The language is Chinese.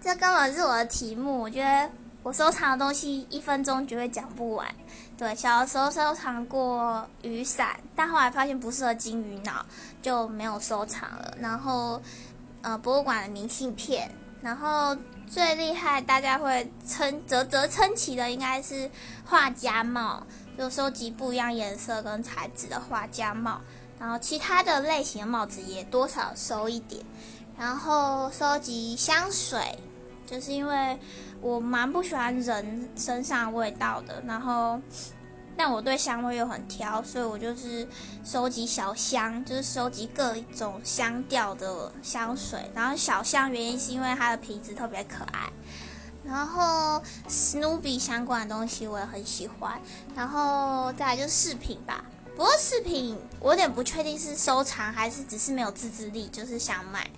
这根本是我的题目。我觉得我收藏的东西一分钟绝对讲不完。对，小的时候收藏过雨伞，但后来发现不适合金鱼脑，就没有收藏了。然后，呃，博物馆的明信片，然后最厉害，大家会称啧啧称奇的，应该是画家帽，就收集不一样颜色跟材质的画家帽。然后其他的类型的帽子也多少收一点。然后收集香水，就是因为。我蛮不喜欢人身上味道的，然后，但我对香味又很挑，所以我就是收集小香，就是收集各种香调的香水。然后小香原因是因为它的瓶子特别可爱，然后史努比相关的东西我也很喜欢，然后再来就是饰品吧。不过饰品我有点不确定是收藏还是只是没有自制力，就是想买。